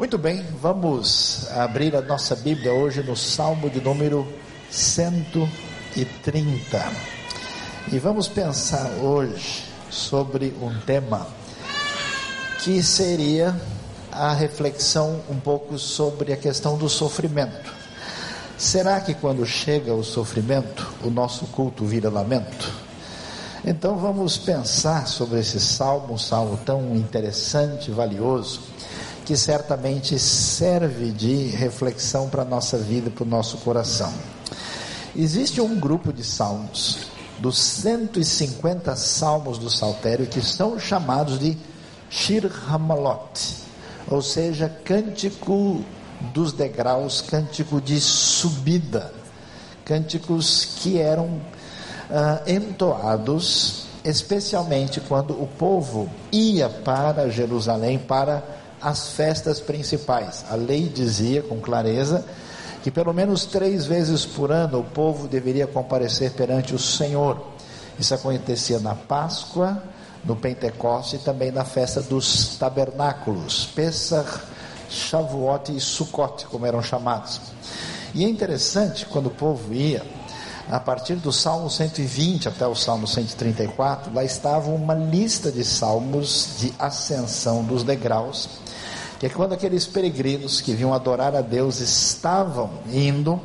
Muito bem, vamos abrir a nossa Bíblia hoje no Salmo de número 130. E vamos pensar hoje sobre um tema que seria a reflexão um pouco sobre a questão do sofrimento. Será que quando chega o sofrimento, o nosso culto vira lamento? Então vamos pensar sobre esse salmo, um salmo tão interessante, valioso que certamente serve de reflexão para a nossa vida, para o nosso coração. Existe um grupo de salmos, dos 150 salmos do Saltério, que são chamados de Shir Hamalot, ou seja, cântico dos degraus, cântico de subida, cânticos que eram uh, entoados especialmente quando o povo ia para Jerusalém para as festas principais. A lei dizia com clareza que pelo menos três vezes por ano o povo deveria comparecer perante o Senhor. Isso acontecia na Páscoa, no Pentecoste e também na festa dos tabernáculos, Pesach, Shavuot e Sukkot, como eram chamados. E é interessante quando o povo ia, a partir do Salmo 120 até o Salmo 134, lá estava uma lista de salmos de ascensão dos degraus que é quando aqueles peregrinos que vinham adorar a Deus estavam indo,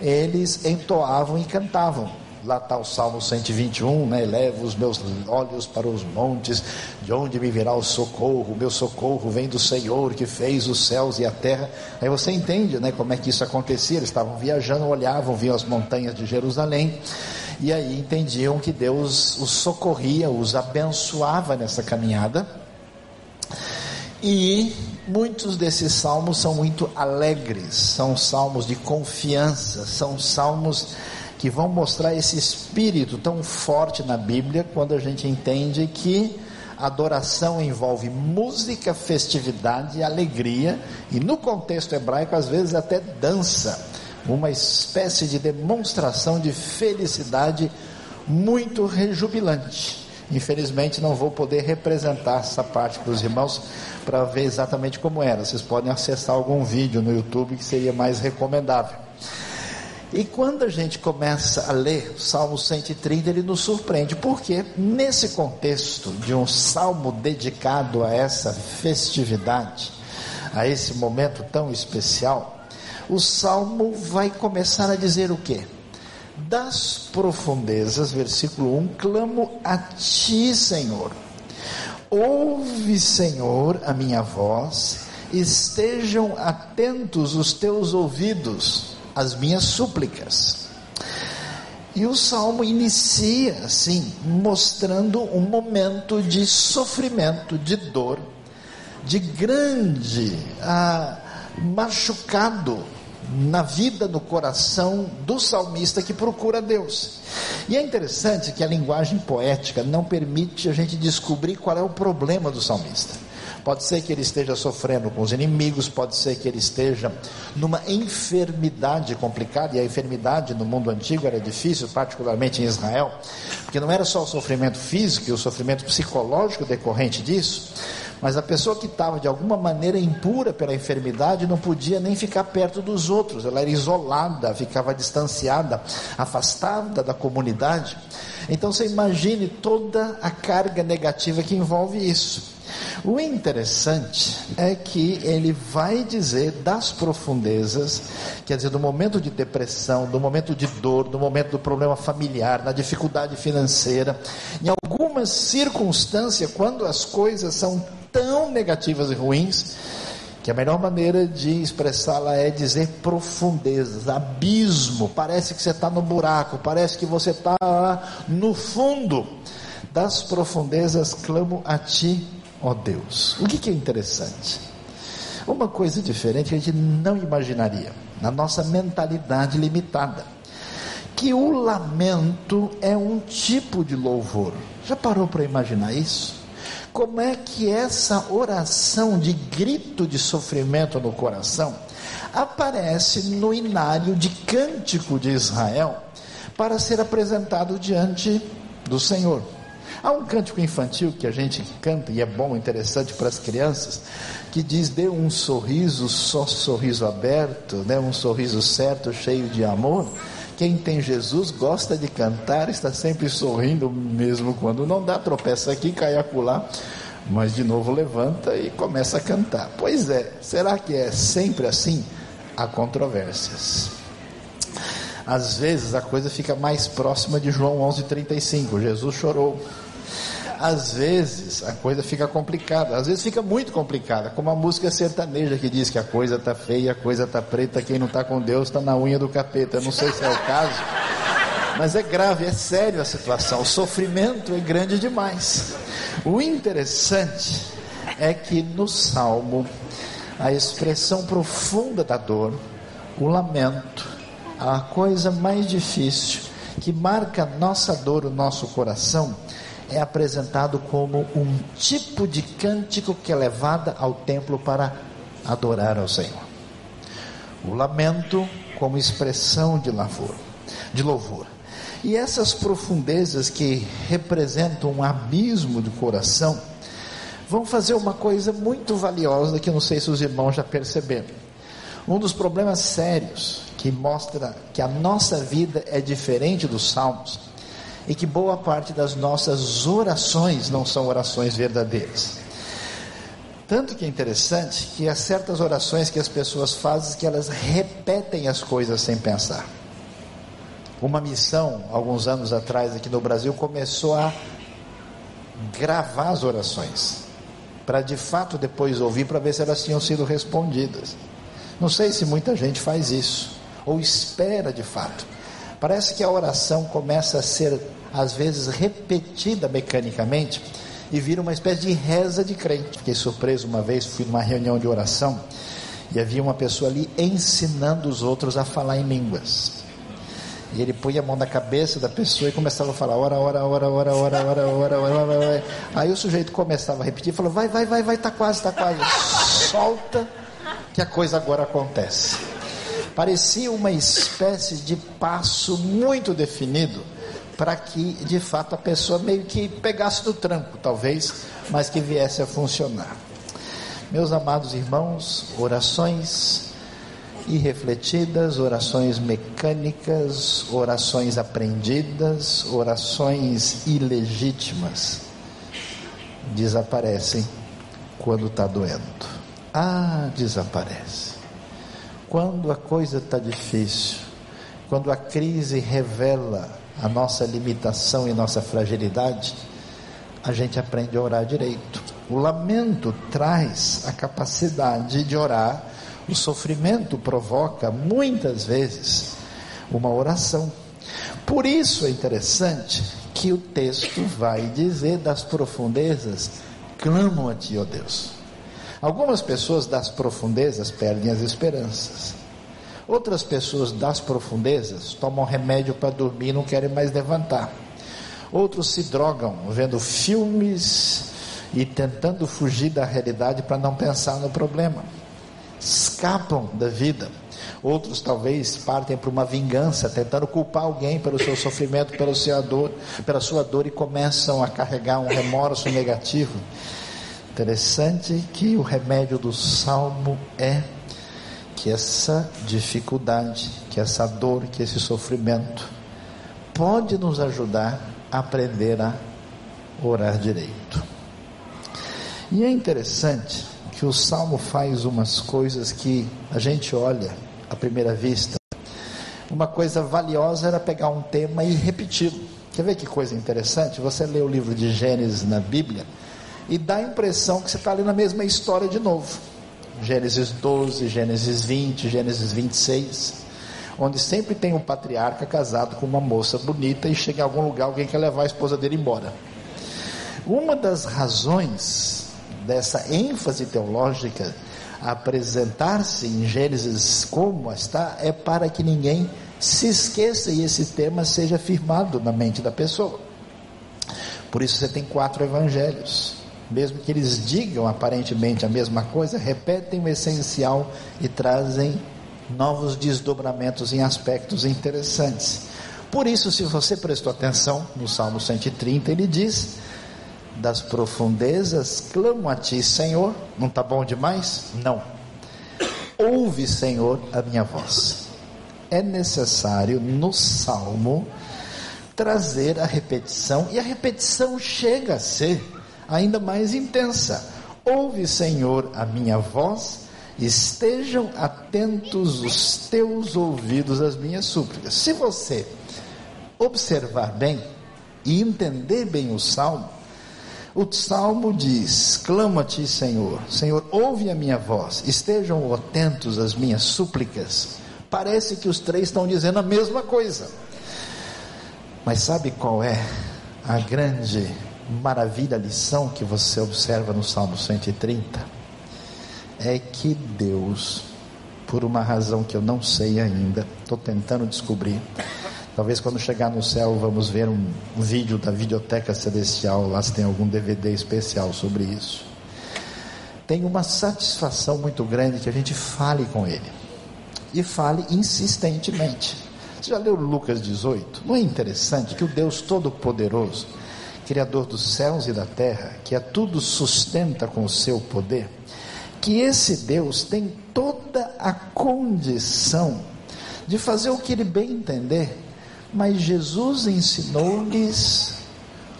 eles entoavam e cantavam. Lá está o Salmo 121, né? Levo os meus olhos para os montes, de onde me virá o socorro? O meu socorro vem do Senhor que fez os céus e a terra. Aí você entende, né? Como é que isso acontecia? Eles estavam viajando, olhavam, viam as montanhas de Jerusalém e aí entendiam que Deus os socorria, os abençoava nessa caminhada. E muitos desses salmos são muito alegres, são salmos de confiança, são salmos que vão mostrar esse espírito tão forte na Bíblia quando a gente entende que adoração envolve música, festividade e alegria, e no contexto hebraico, às vezes até dança, uma espécie de demonstração de felicidade muito rejubilante. Infelizmente não vou poder representar essa parte para os irmãos para ver exatamente como era. Vocês podem acessar algum vídeo no YouTube que seria mais recomendável. E quando a gente começa a ler o Salmo 130, ele nos surpreende, porque nesse contexto de um salmo dedicado a essa festividade, a esse momento tão especial, o salmo vai começar a dizer o quê? Das profundezas, versículo 1, clamo a ti, Senhor. Ouve, Senhor, a minha voz, estejam atentos os teus ouvidos às minhas súplicas. E o salmo inicia assim, mostrando um momento de sofrimento, de dor, de grande ah, machucado na vida, no coração do salmista que procura Deus. E é interessante que a linguagem poética não permite a gente descobrir qual é o problema do salmista. Pode ser que ele esteja sofrendo com os inimigos, pode ser que ele esteja numa enfermidade complicada, e a enfermidade no mundo antigo era difícil, particularmente em Israel, porque não era só o sofrimento físico e o sofrimento psicológico decorrente disso, mas a pessoa que estava de alguma maneira impura pela enfermidade não podia nem ficar perto dos outros, ela era isolada, ficava distanciada, afastada da comunidade. Então você imagine toda a carga negativa que envolve isso. O interessante é que ele vai dizer das profundezas, quer dizer, do momento de depressão, do momento de dor, do momento do problema familiar, na dificuldade financeira, em algumas circunstâncias, quando as coisas são tão negativas e ruins, que a melhor maneira de expressá-la é dizer profundezas, abismo. Parece que você está no buraco, parece que você está no fundo. Das profundezas clamo a ti, ó Deus. O que, que é interessante? Uma coisa diferente que a gente não imaginaria, na nossa mentalidade limitada, que o lamento é um tipo de louvor. Já parou para imaginar isso? Como é que essa oração de grito de sofrimento no coração aparece no inário de cântico de Israel para ser apresentado diante do Senhor? Há um cântico infantil que a gente canta e é bom, interessante para as crianças, que diz: dê um sorriso, só sorriso aberto, né? um sorriso certo, cheio de amor. Quem tem Jesus gosta de cantar, está sempre sorrindo, mesmo quando não dá, tropeça aqui, cai acolá, mas de novo levanta e começa a cantar. Pois é, será que é sempre assim? Há controvérsias. Às vezes a coisa fica mais próxima de João 11:35. Jesus chorou às vezes a coisa fica complicada, às vezes fica muito complicada, como a música sertaneja que diz que a coisa tá feia, a coisa tá preta, quem não tá com Deus está na unha do capeta. Eu não sei se é o caso, mas é grave, é sério a situação. O sofrimento é grande demais. O interessante é que no salmo a expressão profunda da dor, o lamento, a coisa mais difícil que marca a nossa dor, o nosso coração, é apresentado como um tipo de cântico que é levado ao templo para adorar ao Senhor. O lamento como expressão de louvor, de louvor. E essas profundezas que representam um abismo do coração vão fazer uma coisa muito valiosa que eu não sei se os irmãos já perceberam. Um dos problemas sérios que mostra que a nossa vida é diferente dos salmos e que boa parte das nossas orações não são orações verdadeiras. Tanto que é interessante que há certas orações que as pessoas fazem que elas repetem as coisas sem pensar. Uma missão, alguns anos atrás aqui no Brasil, começou a gravar as orações, para de fato depois ouvir para ver se elas tinham sido respondidas. Não sei se muita gente faz isso, ou espera de fato. Parece que a oração começa a ser, às vezes, repetida mecanicamente e vira uma espécie de reza de crente. Fiquei surpreso uma vez, fui numa reunião de oração e havia uma pessoa ali ensinando os outros a falar em línguas. E ele põe a mão na cabeça da pessoa e começava a falar, ora, ora, ora, ora, ora, ora, ora, ora, ora. Aí o sujeito começava a repetir, falou, vai, vai, vai, vai, tá quase, tá quase. Solta que a coisa agora acontece. Parecia uma espécie de passo muito definido para que de fato a pessoa meio que pegasse no tranco, talvez, mas que viesse a funcionar. Meus amados irmãos, orações irrefletidas, orações mecânicas, orações aprendidas, orações ilegítimas desaparecem quando está doendo. Ah, desaparece. Quando a coisa está difícil, quando a crise revela a nossa limitação e nossa fragilidade, a gente aprende a orar direito. O lamento traz a capacidade de orar, o sofrimento provoca muitas vezes uma oração. Por isso é interessante que o texto vai dizer das profundezas, clamam a ti, ó Deus. Algumas pessoas das profundezas perdem as esperanças. Outras pessoas das profundezas tomam remédio para dormir e não querem mais levantar. Outros se drogam vendo filmes e tentando fugir da realidade para não pensar no problema. Escapam da vida. Outros talvez partem para uma vingança, tentando culpar alguém pelo seu sofrimento, pelo seu dor, pela sua dor e começam a carregar um remorso negativo. Interessante que o remédio do salmo é que essa dificuldade, que essa dor, que esse sofrimento pode nos ajudar a aprender a orar direito. E é interessante que o salmo faz umas coisas que a gente olha à primeira vista. Uma coisa valiosa era pegar um tema e repeti-lo. Quer ver que coisa interessante? Você lê o livro de Gênesis na Bíblia e dá a impressão que você está lendo a mesma história de novo. Gênesis 12, Gênesis 20, Gênesis 26, onde sempre tem um patriarca casado com uma moça bonita e chega em algum lugar, alguém quer levar a esposa dele embora. Uma das razões dessa ênfase teológica apresentar-se em Gênesis como está é para que ninguém se esqueça e esse tema seja firmado na mente da pessoa. Por isso você tem quatro evangelhos mesmo que eles digam aparentemente a mesma coisa, repetem o essencial e trazem novos desdobramentos em aspectos interessantes. Por isso, se você prestou atenção no Salmo 130, ele diz: Das profundezas clamo a ti, Senhor. Não está bom demais? Não. Ouve, Senhor, a minha voz. É necessário no salmo trazer a repetição, e a repetição chega a ser ainda mais intensa. Ouve, Senhor, a minha voz, estejam atentos os teus ouvidos às minhas súplicas. Se você observar bem e entender bem o salmo, o salmo diz: Clama a ti, Senhor. Senhor, ouve a minha voz. Estejam atentos às minhas súplicas. Parece que os três estão dizendo a mesma coisa. Mas sabe qual é a grande maravilha, lição que você observa no Salmo 130? É que Deus, por uma razão que eu não sei ainda, estou tentando descobrir. Talvez quando chegar no céu vamos ver um, um vídeo da Videoteca Celestial, lá se tem algum DVD especial sobre isso. Tem uma satisfação muito grande que a gente fale com Ele. E fale insistentemente. Você já leu Lucas 18? Não é interessante que o Deus Todo-Poderoso, Criador dos céus e da terra, que a tudo sustenta com o seu poder, que esse Deus tem toda a condição de fazer o que ele bem entender, mas Jesus ensinou-lhes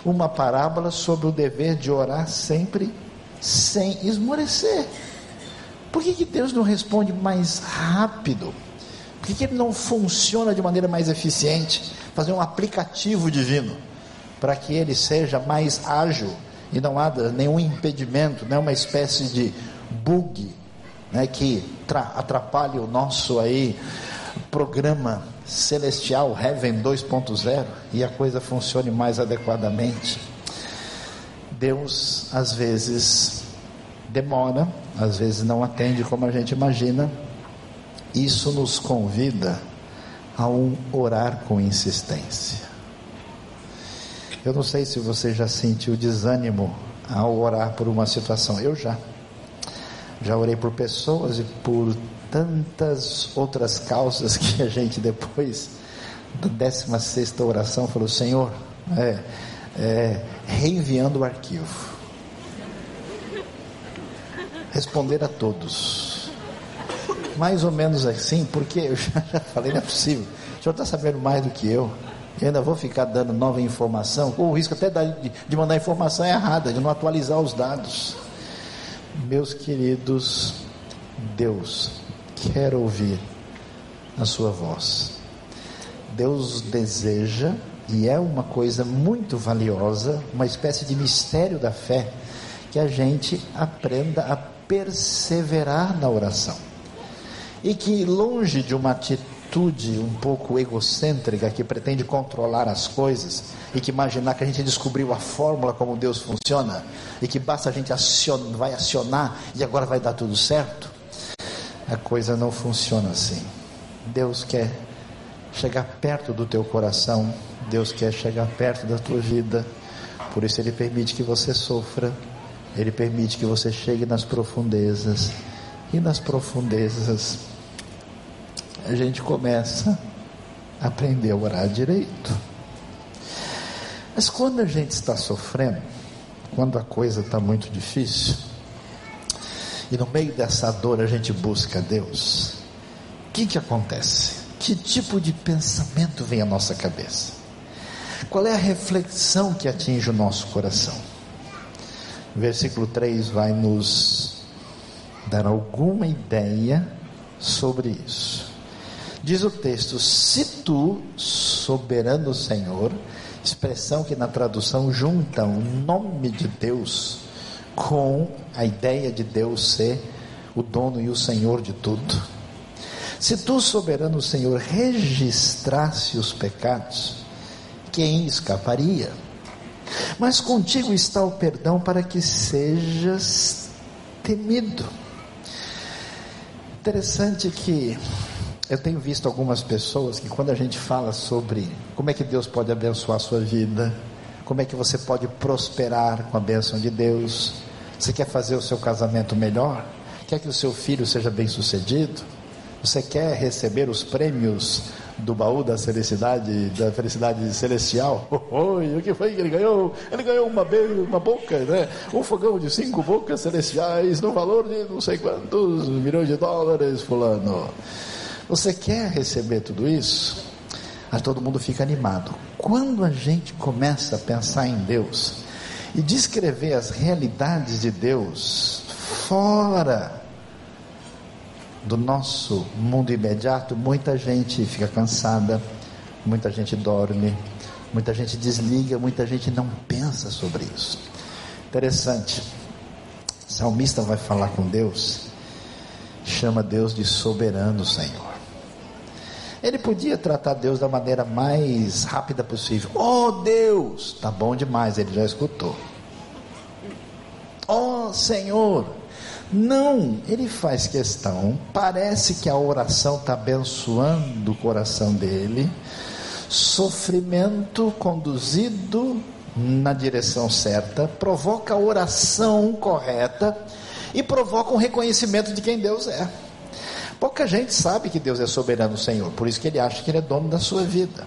uma parábola sobre o dever de orar sempre sem esmorecer. Por que, que Deus não responde mais rápido? Por que, que ele não funciona de maneira mais eficiente? Fazer um aplicativo divino para que ele seja mais ágil e não há nenhum impedimento, não é espécie de bug né, que atrapalhe o nosso aí programa celestial Heaven 2.0 e a coisa funcione mais adequadamente. Deus às vezes demora, às vezes não atende como a gente imagina, isso nos convida a um orar com insistência. Eu não sei se você já sentiu desânimo ao orar por uma situação. Eu já. Já orei por pessoas e por tantas outras causas que a gente depois da 16 oração falou: Senhor, é, é, reenviando o arquivo. Responder a todos mais ou menos assim, porque eu já, já falei, não é possível. O senhor está sabendo mais do que eu. Eu ainda vou ficar dando nova informação, com o risco até de, mandar informação errada, de não atualizar os dados. Meus queridos, Deus quer ouvir a sua voz. Deus deseja, e é uma coisa muito valiosa, uma espécie de mistério da fé, que a gente aprenda a perseverar na oração e que, longe de uma atitude um pouco egocêntrica que pretende controlar as coisas e que imaginar que a gente descobriu a fórmula como Deus funciona e que basta a gente acionar, vai acionar e agora vai dar tudo certo, a coisa não funciona assim. Deus quer chegar perto do teu coração, Deus quer chegar perto da tua vida, por isso Ele permite que você sofra, Ele permite que você chegue nas profundezas, e nas profundezas a gente começa a aprender a orar direito. Mas quando a gente está sofrendo, quando a coisa está muito difícil, e no meio dessa dor a gente busca Deus, o que, que acontece? Que tipo de pensamento vem à nossa cabeça? Qual é a reflexão que atinge o nosso coração? Versículo 3 vai nos dar alguma ideia sobre isso. Diz o texto: Se tu, soberano Senhor, expressão que na tradução junta o nome de Deus com a ideia de Deus ser o dono e o Senhor de tudo. Se tu, soberano Senhor, registrasse os pecados, quem escaparia? Mas contigo está o perdão para que sejas temido. Interessante que eu tenho visto algumas pessoas que quando a gente fala sobre como é que Deus pode abençoar a sua vida, como é que você pode prosperar com a bênção de Deus, você quer fazer o seu casamento melhor, quer que o seu filho seja bem sucedido, você quer receber os prêmios do baú da felicidade, da felicidade celestial. Oi, o que foi que ele ganhou? Ele ganhou uma, uma boca, né? Um fogão de cinco bocas celestiais no valor de não sei quantos milhões de dólares, fulano. Você quer receber tudo isso? Aí todo mundo fica animado. Quando a gente começa a pensar em Deus e descrever as realidades de Deus fora do nosso mundo imediato, muita gente fica cansada, muita gente dorme, muita gente desliga, muita gente não pensa sobre isso. Interessante. O salmista vai falar com Deus, chama Deus de soberano Senhor. Ele podia tratar Deus da maneira mais rápida possível. Oh Deus, tá bom demais, ele já escutou. Oh Senhor, não, ele faz questão, parece que a oração está abençoando o coração dele, sofrimento conduzido na direção certa, provoca a oração correta e provoca um reconhecimento de quem Deus é. Pouca gente sabe que Deus é soberano Senhor, por isso que ele acha que ele é dono da sua vida.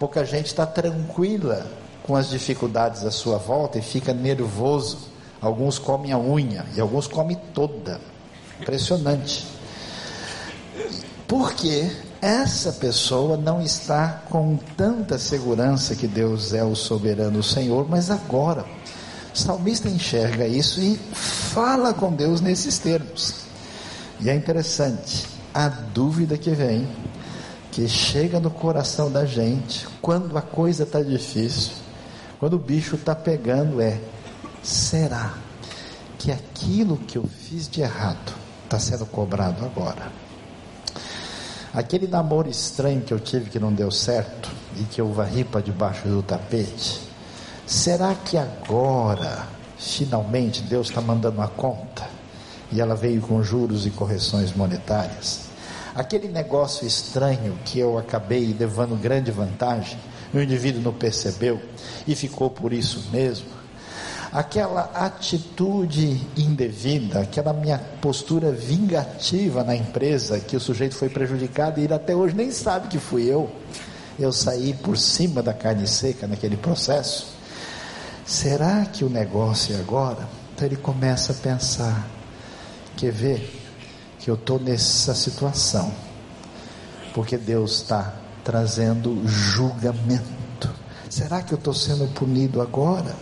Pouca gente está tranquila com as dificuldades à sua volta e fica nervoso Alguns comem a unha e alguns comem toda. Impressionante. Porque essa pessoa não está com tanta segurança que Deus é o soberano Senhor, mas agora o salmista enxerga isso e fala com Deus nesses termos. E é interessante, a dúvida que vem, que chega no coração da gente, quando a coisa está difícil, quando o bicho está pegando, é: será que aquilo que eu fiz de errado está sendo cobrado agora? Aquele namoro estranho que eu tive que não deu certo e que eu varri para debaixo do tapete, será que agora, finalmente, Deus está mandando uma conta e ela veio com juros e correções monetárias? Aquele negócio estranho que eu acabei levando grande vantagem, o indivíduo não percebeu e ficou por isso mesmo aquela atitude indevida, aquela minha postura vingativa na empresa, que o sujeito foi prejudicado e ele até hoje nem sabe que fui eu. Eu saí por cima da carne seca naquele processo. Será que o negócio é agora? Então ele começa a pensar: quer ver que eu estou nessa situação, porque Deus está trazendo julgamento. Será que eu estou sendo punido agora?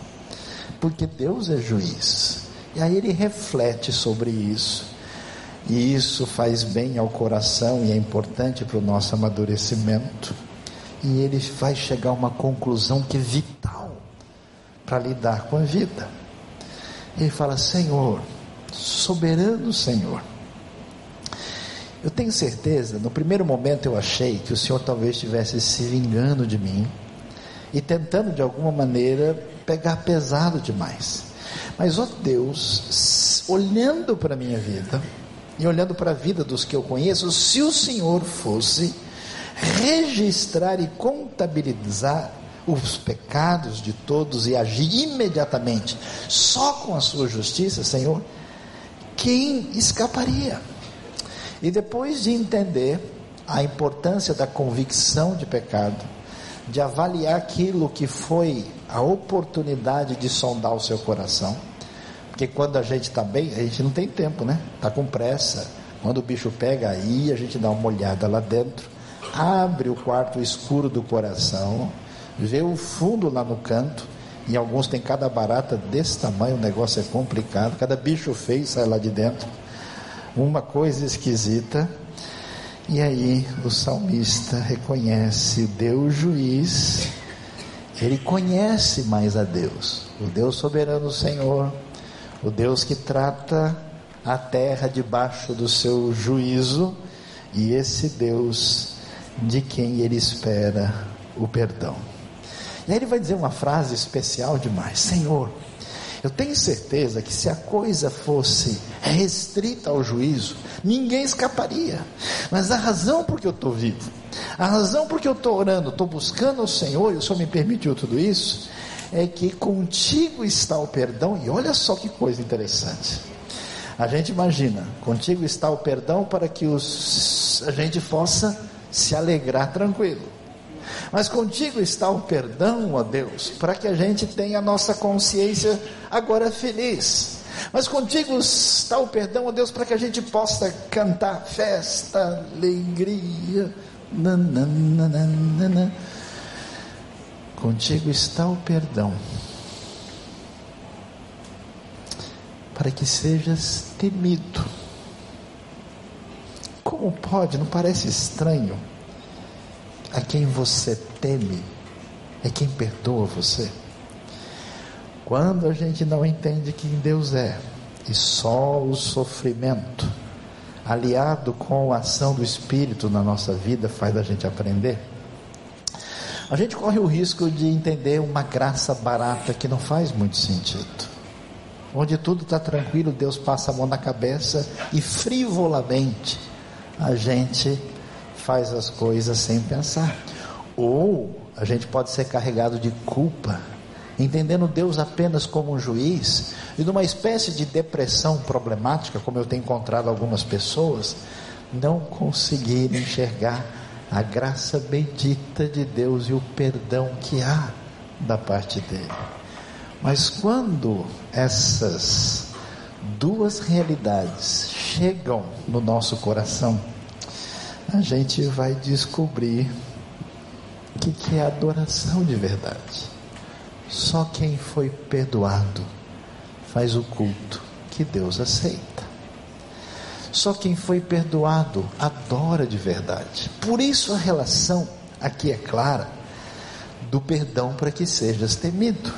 porque Deus é juiz. E aí ele reflete sobre isso. E isso faz bem ao coração e é importante para o nosso amadurecimento. E ele vai chegar a uma conclusão que é vital para lidar com a vida. Ele fala: Senhor, soberano Senhor. Eu tenho certeza, no primeiro momento eu achei que o Senhor talvez estivesse se vingando de mim e tentando de alguma maneira pegar pesado demais. Mas, ó Deus, olhando para a minha vida e olhando para a vida dos que eu conheço, se o Senhor fosse registrar e contabilizar os pecados de todos e agir imediatamente só com a sua justiça, Senhor, quem escaparia? E depois de entender a importância da convicção de pecado, de avaliar aquilo que foi a oportunidade de sondar o seu coração. Porque quando a gente está bem, a gente não tem tempo, né? Está com pressa. Quando o bicho pega aí, a gente dá uma olhada lá dentro, abre o quarto escuro do coração, vê o fundo lá no canto. E alguns tem cada barata desse tamanho, o negócio é complicado. Cada bicho feio sai lá de dentro. Uma coisa esquisita. E aí o salmista reconhece Deus juiz, ele conhece mais a Deus, o Deus soberano Senhor, o Deus que trata a terra debaixo do seu juízo, e esse Deus de quem ele espera o perdão. E aí ele vai dizer uma frase especial demais: Senhor, eu tenho certeza que se a coisa fosse restrita ao juízo, ninguém escaparia. Mas a razão por que eu estou vivo, a razão por que eu estou orando, estou buscando o Senhor, e o Senhor me permitiu tudo isso, é que contigo está o perdão, e olha só que coisa interessante. A gente imagina, contigo está o perdão para que os, a gente possa se alegrar tranquilo. Mas contigo está o perdão, ó Deus, para que a gente tenha a nossa consciência agora feliz. Mas contigo está o perdão, ó Deus, para que a gente possa cantar festa, alegria. Nananana. Contigo está o perdão, para que sejas temido. Como pode? Não parece estranho? A quem você teme é quem perdoa você. Quando a gente não entende quem Deus é, e só o sofrimento, aliado com a ação do Espírito na nossa vida, faz a gente aprender, a gente corre o risco de entender uma graça barata que não faz muito sentido. Onde tudo está tranquilo, Deus passa a mão na cabeça e frivolamente a gente faz as coisas sem pensar. Ou a gente pode ser carregado de culpa entendendo Deus apenas como um juiz, e numa espécie de depressão problemática, como eu tenho encontrado algumas pessoas, não conseguir enxergar a graça bendita de Deus e o perdão que há da parte dele. Mas quando essas duas realidades chegam no nosso coração, a gente vai descobrir o que, que é adoração de verdade. Só quem foi perdoado faz o culto que Deus aceita. Só quem foi perdoado adora de verdade. Por isso a relação aqui é clara do perdão para que sejas temido.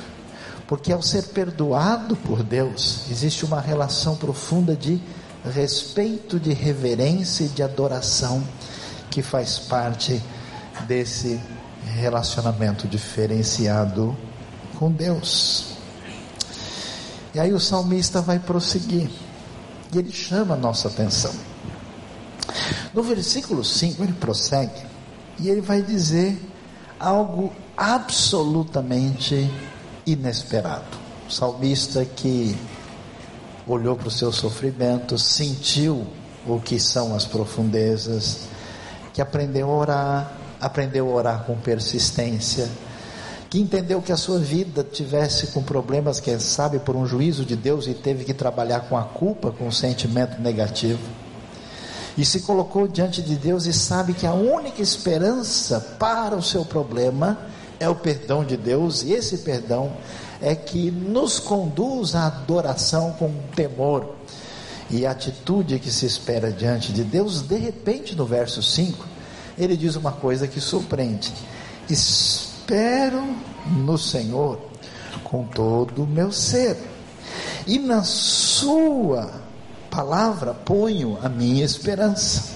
Porque ao ser perdoado por Deus, existe uma relação profunda de respeito, de reverência e de adoração que faz parte desse relacionamento diferenciado com Deus. E aí o salmista vai prosseguir, e ele chama a nossa atenção. No versículo 5 ele prossegue, e ele vai dizer algo absolutamente inesperado. O salmista que olhou para o seu sofrimento, sentiu o que são as profundezas, que aprendeu a orar, aprendeu a orar com persistência, que entendeu que a sua vida tivesse com problemas, quem sabe por um juízo de Deus e teve que trabalhar com a culpa, com o sentimento negativo. E se colocou diante de Deus e sabe que a única esperança para o seu problema é o perdão de Deus, e esse perdão é que nos conduz à adoração com temor e a atitude que se espera diante de Deus. De repente, no verso 5, ele diz uma coisa que surpreende: espero no Senhor com todo o meu ser, e na Sua palavra ponho a minha esperança.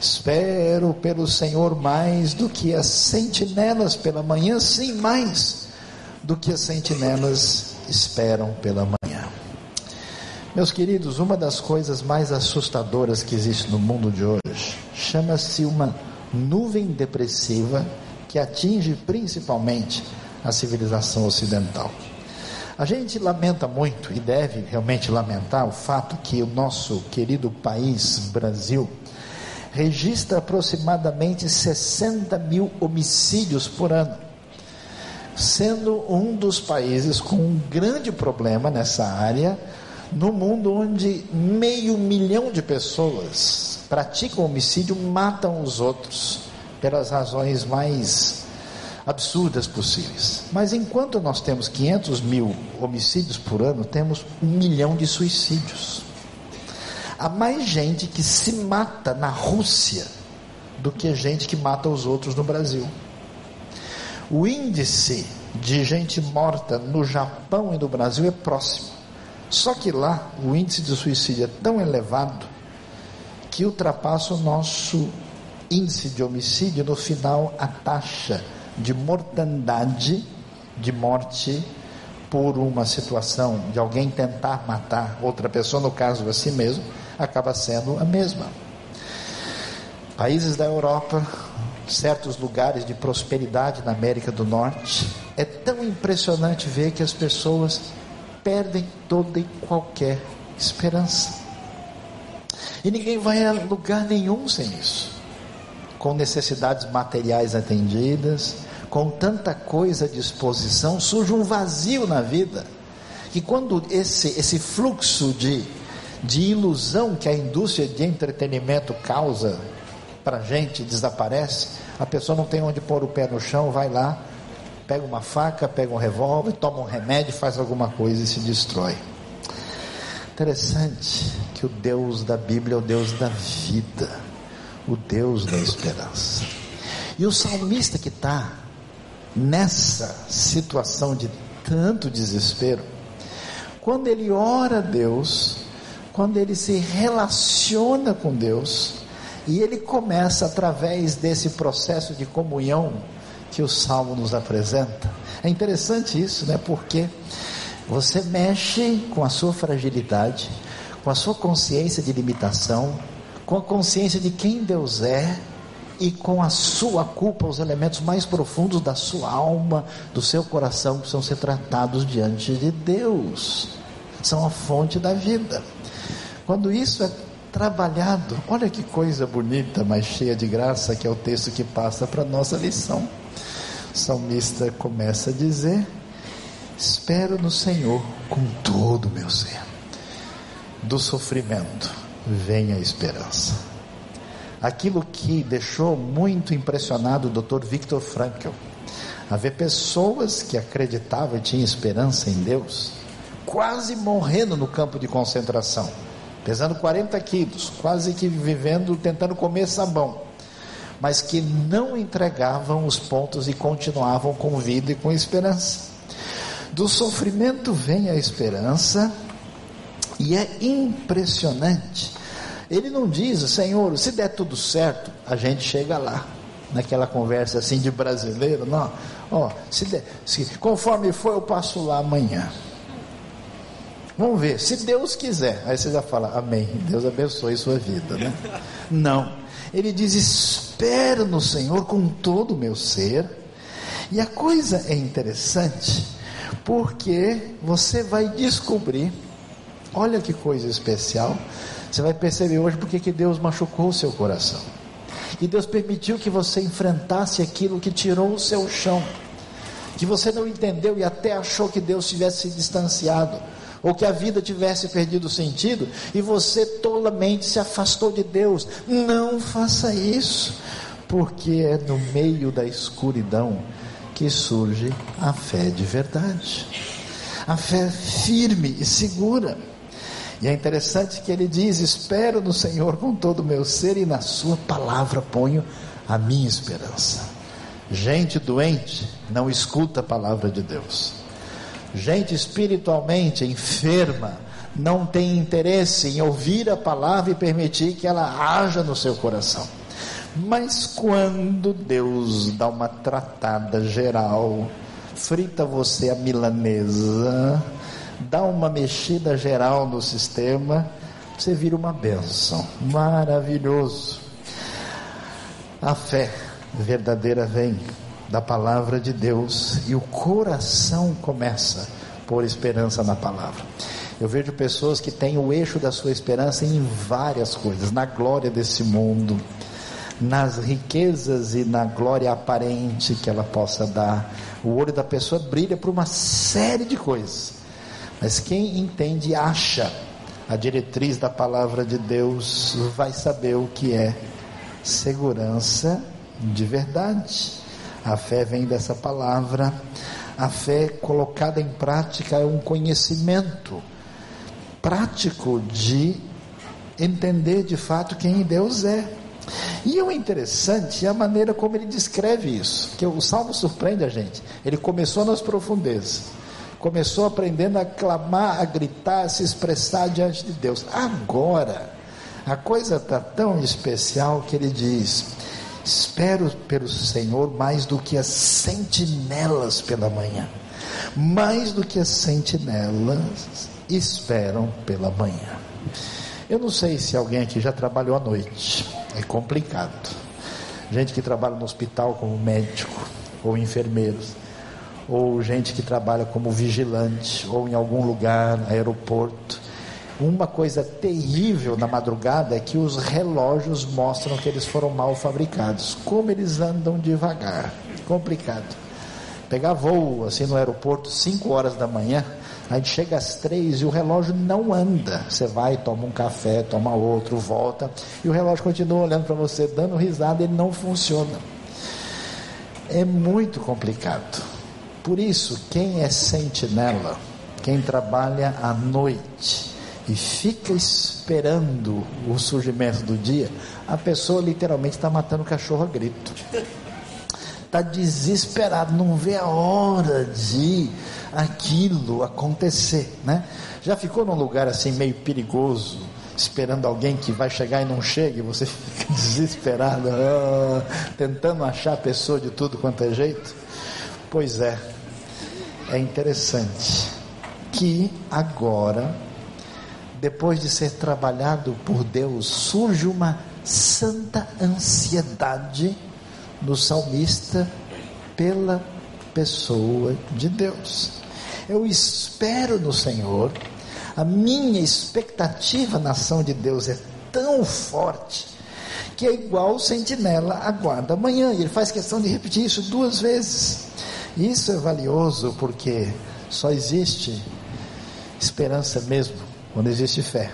Espero pelo Senhor mais do que as sentinelas pela manhã, sim, mais do que as sentinelas esperam pela manhã. Meus queridos, uma das coisas mais assustadoras que existe no mundo de hoje chama-se uma nuvem depressiva que atinge principalmente a civilização ocidental. A gente lamenta muito e deve realmente lamentar o fato que o nosso querido país, Brasil, registra aproximadamente 60 mil homicídios por ano, sendo um dos países com um grande problema nessa área, no mundo onde meio milhão de pessoas praticam homicídio, matam os outros pelas razões mais absurdas possíveis. Mas enquanto nós temos 500 mil homicídios por ano, temos um milhão de suicídios. Há mais gente que se mata na Rússia do que gente que mata os outros no Brasil. O índice de gente morta no Japão e no Brasil é próximo. Só que lá o índice de suicídio é tão elevado que ultrapassa o nosso índice de homicídio, no final a taxa de mortandade, de morte por uma situação de alguém tentar matar outra pessoa, no caso a si mesmo, acaba sendo a mesma. Países da Europa, certos lugares de prosperidade na América do Norte, é tão impressionante ver que as pessoas perdem toda e qualquer esperança. E ninguém vai a lugar nenhum sem isso. com necessidades materiais atendidas, com tanta coisa à disposição, surge um vazio na vida. E quando esse, esse fluxo de, de ilusão que a indústria de entretenimento causa para gente desaparece, a pessoa não tem onde pôr o pé no chão, vai lá, pega uma faca, pega um revólver, toma um remédio, faz alguma coisa e se destrói. Interessante que o Deus da Bíblia é o Deus da vida, o Deus da esperança. E o salmista que está nessa situação de tanto desespero, quando ele ora a Deus, quando ele se relaciona com Deus, e ele começa através desse processo de comunhão que o salmo nos apresenta. É interessante isso, né? Porque você mexe com a sua fragilidade, com a sua consciência de limitação, com a consciência de quem Deus é e com a sua culpa, os elementos mais profundos da sua alma, do seu coração, que precisam ser tratados diante de Deus. São a fonte da vida. Quando isso é trabalhado, olha que coisa bonita, mas cheia de graça, que é o texto que passa para a nossa lição. O salmista começa a dizer: Espero no Senhor com todo o meu ser. Do sofrimento vem a esperança. Aquilo que deixou muito impressionado o Dr. Viktor Frankl, haver pessoas que acreditavam e tinham esperança em Deus, quase morrendo no campo de concentração, pesando 40 quilos, quase que vivendo, tentando comer sabão, mas que não entregavam os pontos e continuavam com vida e com esperança. Do sofrimento vem a esperança, e é impressionante. Ele não diz, Senhor, se der tudo certo, a gente chega lá. Naquela conversa assim de brasileiro, não. Ó, se der, se, conforme for, eu passo lá amanhã. Vamos ver, se Deus quiser. Aí você já fala, Amém. Deus abençoe sua vida, né? Não. Ele diz: Espero no Senhor com todo o meu ser. E a coisa é interessante, porque você vai descobrir, olha que coisa especial, você vai perceber hoje porque que Deus machucou o seu coração. E Deus permitiu que você enfrentasse aquilo que tirou o seu chão. Que você não entendeu e até achou que Deus tivesse se distanciado, ou que a vida tivesse perdido sentido, e você tolamente se afastou de Deus. Não faça isso, porque é no meio da escuridão que surge a fé de verdade. A fé firme e segura. E é interessante que ele diz: Espero no Senhor com todo o meu ser e na Sua palavra ponho a minha esperança. Gente doente não escuta a palavra de Deus. Gente espiritualmente enferma não tem interesse em ouvir a palavra e permitir que ela haja no seu coração. Mas quando Deus dá uma tratada geral, frita você a milanesa, dá uma mexida geral no sistema, você vira uma benção. Maravilhoso. A fé verdadeira vem da palavra de Deus e o coração começa por esperança na palavra. Eu vejo pessoas que têm o eixo da sua esperança em várias coisas, na glória desse mundo, nas riquezas e na glória aparente que ela possa dar. O olho da pessoa brilha por uma série de coisas. Mas quem entende acha a diretriz da palavra de Deus vai saber o que é segurança de verdade. A fé vem dessa palavra. A fé colocada em prática é um conhecimento prático de entender de fato quem Deus é. E o interessante é a maneira como ele descreve isso, que o salmo surpreende a gente. Ele começou nas profundezas, começou aprendendo a clamar, a gritar, a se expressar diante de Deus. Agora, a coisa está tão especial que ele diz: Espero pelo Senhor mais do que as sentinelas pela manhã, mais do que as sentinelas esperam pela manhã. Eu não sei se alguém aqui já trabalhou à noite. É complicado. Gente que trabalha no hospital como médico ou enfermeiros, ou gente que trabalha como vigilante ou em algum lugar, aeroporto. Uma coisa terrível na madrugada é que os relógios mostram que eles foram mal fabricados. Como eles andam devagar. Complicado. Pegar voo assim no aeroporto 5 horas da manhã, a gente chega às três e o relógio não anda. Você vai, toma um café, toma outro, volta, e o relógio continua olhando para você, dando risada, ele não funciona. É muito complicado. Por isso, quem é sentinela, quem trabalha à noite, e fica esperando o surgimento do dia, a pessoa literalmente está matando o cachorro a grito. Está desesperado, não vê a hora de aquilo acontecer, né? Já ficou num lugar assim meio perigoso, esperando alguém que vai chegar e não chega, e você fica desesperado, ah, tentando achar a pessoa de tudo quanto é jeito? Pois é, é interessante que agora depois de ser trabalhado por Deus, surge uma santa ansiedade no salmista pela pessoa de Deus. Eu espero no Senhor, a minha expectativa na ação de Deus é tão forte que é igual o sentinela aguarda amanhã. E ele faz questão de repetir isso duas vezes. Isso é valioso porque só existe esperança mesmo quando existe fé,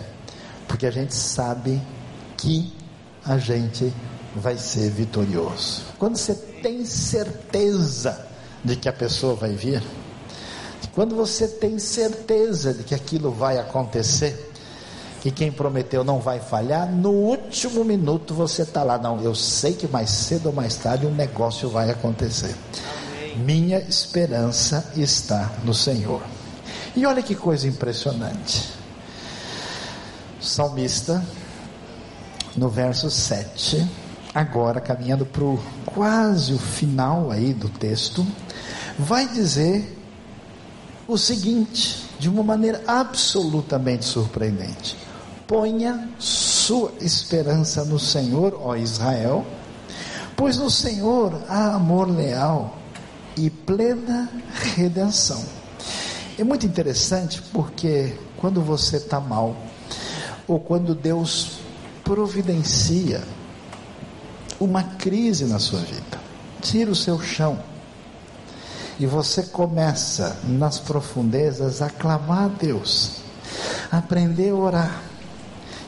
porque a gente sabe que a gente vai ser vitorioso. Quando você tem certeza de que a pessoa vai vir, quando você tem certeza de que aquilo vai acontecer, que quem prometeu não vai falhar, no último minuto você está lá. Não, eu sei que mais cedo ou mais tarde um negócio vai acontecer. Amém. Minha esperança está no Senhor. E olha que coisa impressionante salmista, no verso 7, agora caminhando para o quase o final aí do texto, vai dizer o seguinte, de uma maneira absolutamente surpreendente: ponha sua esperança no Senhor, ó Israel, pois no Senhor há amor leal e plena redenção. É muito interessante porque quando você está mal, ou quando Deus providencia uma crise na sua vida, tira o seu chão. E você começa nas profundezas a clamar a Deus, a aprender a orar,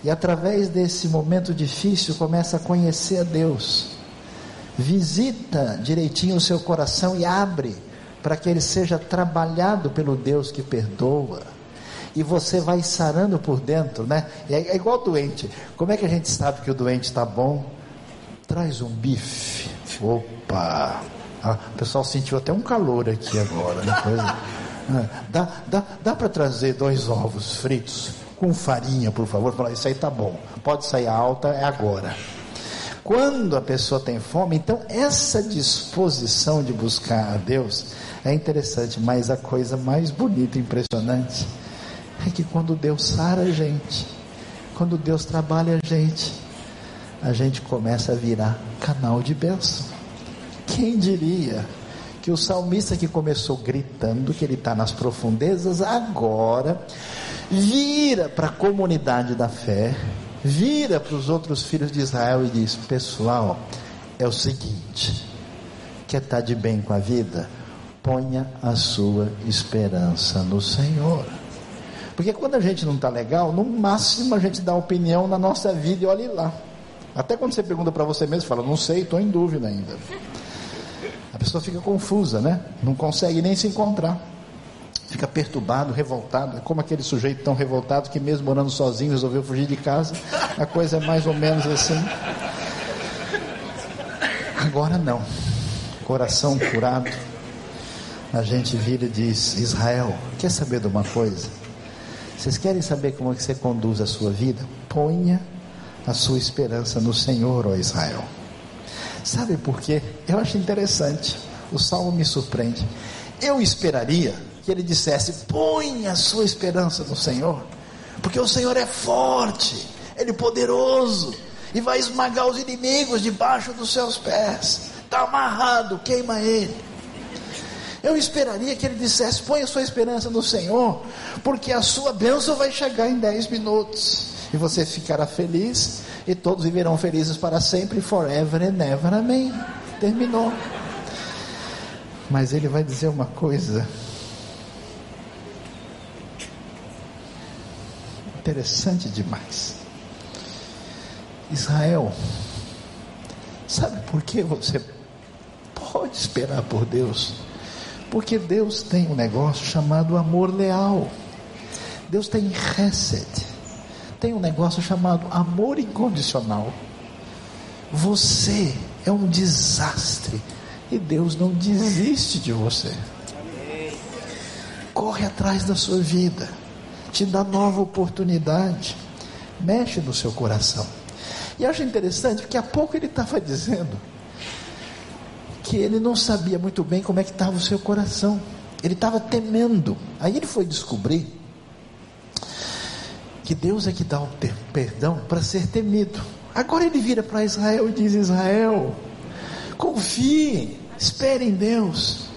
e através desse momento difícil começa a conhecer a Deus. Visita direitinho o seu coração e abre para que ele seja trabalhado pelo Deus que perdoa e você vai sarando por dentro, né? É, é igual doente. Como é que a gente sabe que o doente está bom? Traz um bife. Opa! Ah, o pessoal sentiu até um calor aqui agora. Né? Coisa, ah, dá dá, dá para trazer dois ovos fritos com farinha, por favor? Falar, isso aí tá bom. Pode sair alta, é agora. Quando a pessoa tem fome, então essa disposição de buscar a Deus é interessante, mas a coisa mais bonita impressionante é que quando Deus sara a gente, quando Deus trabalha a gente, a gente começa a virar canal de bênção. Quem diria que o salmista que começou gritando que ele está nas profundezas, agora vira para a comunidade da fé, vira para os outros filhos de Israel e diz: Pessoal, é o seguinte, quer estar tá de bem com a vida? Ponha a sua esperança no Senhor. Porque quando a gente não está legal, no máximo a gente dá opinião na nossa vida e olhe lá. Até quando você pergunta para você mesmo, fala, não sei, estou em dúvida ainda. A pessoa fica confusa, né? Não consegue nem se encontrar. Fica perturbado, revoltado. É como aquele sujeito tão revoltado que, mesmo morando sozinho, resolveu fugir de casa. A coisa é mais ou menos assim. Agora não. Coração curado. A gente vira e diz: Israel, quer saber de uma coisa? Vocês querem saber como é que você conduz a sua vida? Ponha a sua esperança no Senhor, ó Israel. Sabe por quê? Eu acho interessante. O salmo me surpreende. Eu esperaria que ele dissesse: ponha a sua esperança no Senhor, porque o Senhor é forte, Ele é poderoso e vai esmagar os inimigos debaixo dos seus pés. Está amarrado, queima ele. Eu esperaria que ele dissesse: põe a sua esperança no Senhor, porque a sua bênção vai chegar em 10 minutos. E você ficará feliz, e todos viverão felizes para sempre, forever and ever. Amém. Terminou. Mas ele vai dizer uma coisa interessante demais. Israel, sabe por que você pode esperar por Deus? Porque Deus tem um negócio chamado amor leal. Deus tem reset. Tem um negócio chamado amor incondicional. Você é um desastre e Deus não desiste de você. Corre atrás da sua vida, te dá nova oportunidade, mexe no seu coração. E acho interessante porque há pouco ele estava dizendo que ele não sabia muito bem como é que estava o seu coração. Ele estava temendo. Aí ele foi descobrir que Deus é que dá o perdão para ser temido. Agora ele vira para Israel e diz: Israel, confie, espere em Deus,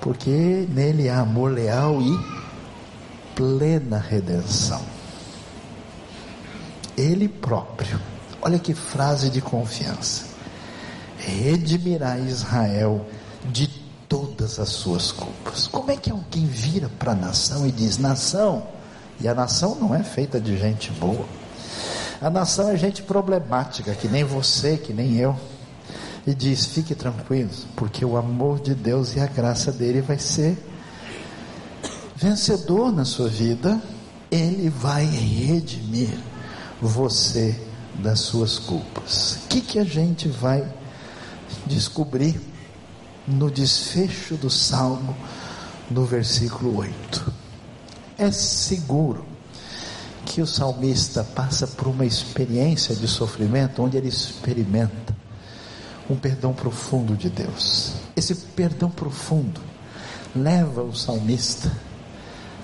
porque nele há amor leal e plena redenção. Ele próprio Olha que frase de confiança. Redimirá Israel de todas as suas culpas. Como é que alguém vira para a nação e diz: nação, e a nação não é feita de gente boa. A nação é gente problemática, que nem você, que nem eu. E diz: fique tranquilo, porque o amor de Deus e a graça dele vai ser vencedor na sua vida. Ele vai redimir você das suas culpas. O que, que a gente vai descobrir no desfecho do Salmo, no versículo 8? É seguro que o salmista passa por uma experiência de sofrimento onde ele experimenta um perdão profundo de Deus. Esse perdão profundo leva o salmista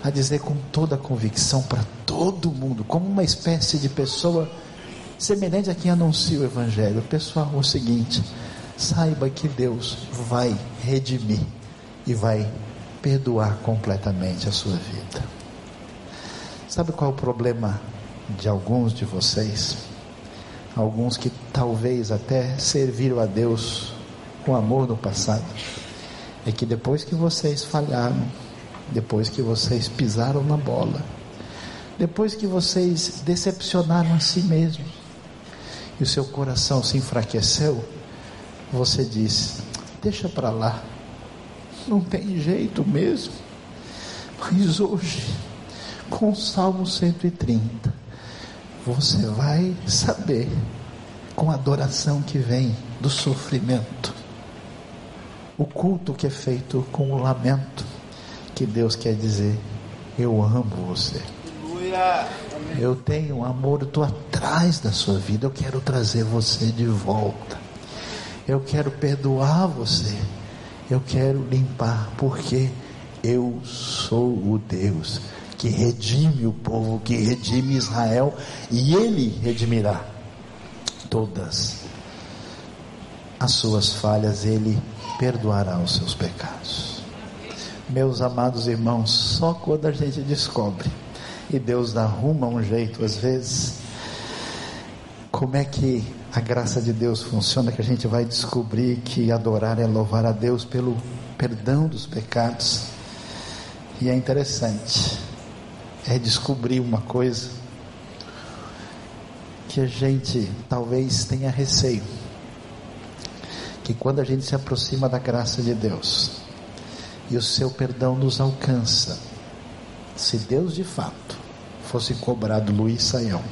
a dizer com toda a convicção para todo mundo, como uma espécie de pessoa semelhante a quem anuncia o Evangelho. Pessoal, o seguinte: saiba que Deus vai redimir e vai perdoar completamente a sua vida. Sabe qual é o problema de alguns de vocês? Alguns que talvez até serviram a Deus com amor no passado. É que depois que vocês falharam, depois que vocês pisaram na bola, depois que vocês decepcionaram a si mesmos, e o seu coração se enfraqueceu, você diz: deixa para lá, não tem jeito mesmo. Mas hoje, com o Salmo 130, você vai saber, com a adoração que vem do sofrimento, o culto que é feito com o lamento, que Deus quer dizer: Eu amo você. Eu tenho amor, eu estou atrás da sua vida, eu quero trazer você de volta. Eu quero perdoar você. Eu quero limpar, porque eu sou o Deus que redime o povo, que redime Israel, e Ele redimirá todas as suas falhas, Ele perdoará os seus pecados. Meus amados irmãos, só quando a gente descobre e Deus arruma um jeito às vezes. Como é que a graça de Deus funciona? Que a gente vai descobrir que adorar é louvar a Deus pelo perdão dos pecados. E é interessante, é descobrir uma coisa que a gente talvez tenha receio. Que quando a gente se aproxima da graça de Deus e o seu perdão nos alcança, se Deus de fato fosse cobrar do Luiz Saião,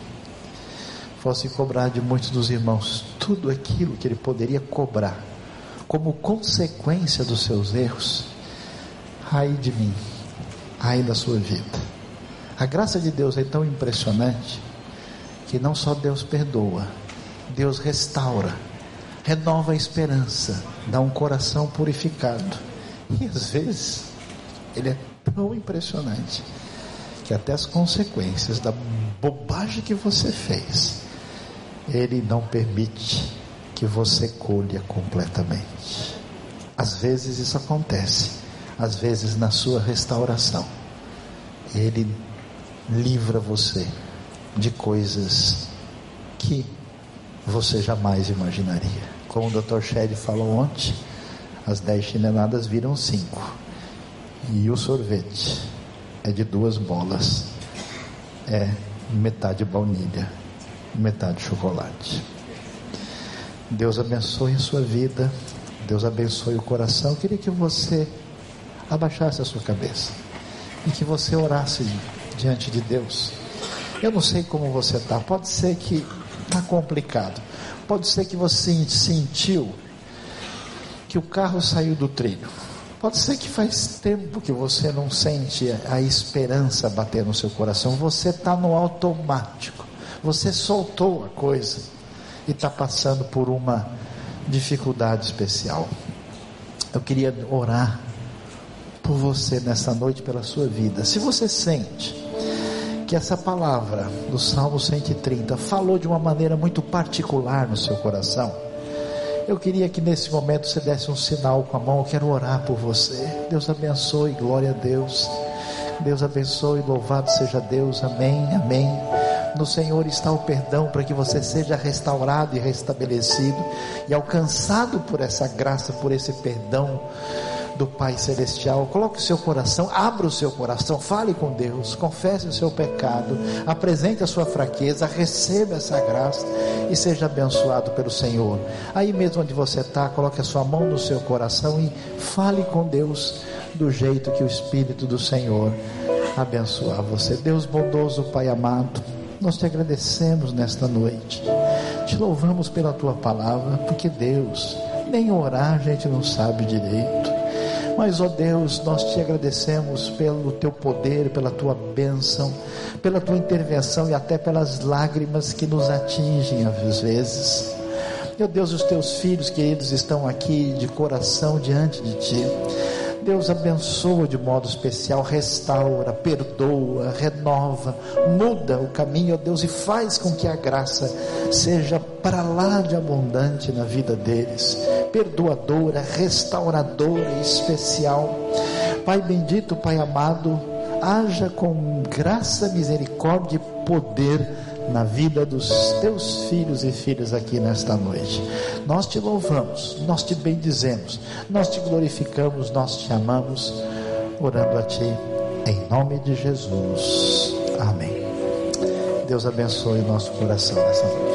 fosse cobrar de muitos dos irmãos tudo aquilo que ele poderia cobrar como consequência dos seus erros, ai de mim, ai da sua vida. A graça de Deus é tão impressionante que não só Deus perdoa, Deus restaura, renova a esperança, dá um coração purificado. E às vezes, Ele é tão impressionante que até as consequências da bobagem que você fez, Ele não permite que você colha completamente. Às vezes isso acontece às vezes na sua restauração, Ele livra você de coisas que você jamais imaginaria. Como o Dr. Shed falou ontem, as dez chineladas viram cinco. E o sorvete é de duas bolas. É metade baunilha, metade chocolate. Deus abençoe a sua vida. Deus abençoe o coração. Eu queria que você abaixasse a sua cabeça e que você orasse diante de Deus. Eu não sei como você está. Pode ser que está complicado. Pode ser que você sentiu que o carro saiu do trilho. Pode ser que faz tempo que você não sente a esperança bater no seu coração. Você está no automático. Você soltou a coisa e está passando por uma dificuldade especial. Eu queria orar por você nessa noite, pela sua vida. Se você sente que essa palavra do Salmo 130 falou de uma maneira muito particular no seu coração, eu queria que nesse momento você desse um sinal com a mão. Eu quero orar por você. Deus abençoe, glória a Deus. Deus abençoe, louvado seja Deus. Amém, amém. No Senhor está o perdão para que você seja restaurado e restabelecido e alcançado por essa graça, por esse perdão do Pai Celestial. Coloque o seu coração, abra o seu coração, fale com Deus, confesse o seu pecado, apresente a sua fraqueza, receba essa graça e seja abençoado pelo Senhor. Aí mesmo onde você está, coloque a sua mão no seu coração e fale com Deus do jeito que o Espírito do Senhor abençoar você. Deus bondoso, Pai amado, nós te agradecemos nesta noite. Te louvamos pela tua palavra, porque Deus, nem orar a gente não sabe direito. Mas, ó Deus, nós te agradecemos pelo teu poder, pela tua bênção, pela tua intervenção e até pelas lágrimas que nos atingem às vezes. Meu Deus, os teus filhos queridos estão aqui de coração diante de ti. Deus abençoa de modo especial, restaura, perdoa, renova, muda o caminho, ó Deus, e faz com que a graça seja para lá de abundante na vida deles perdoadora, restauradora e especial. Pai bendito, Pai amado, haja com graça, misericórdia e poder na vida dos teus filhos e filhas aqui nesta noite. Nós te louvamos, nós te bendizemos, nós te glorificamos, nós te amamos, orando a ti em nome de Jesus. Amém. Deus abençoe o nosso coração nessa noite.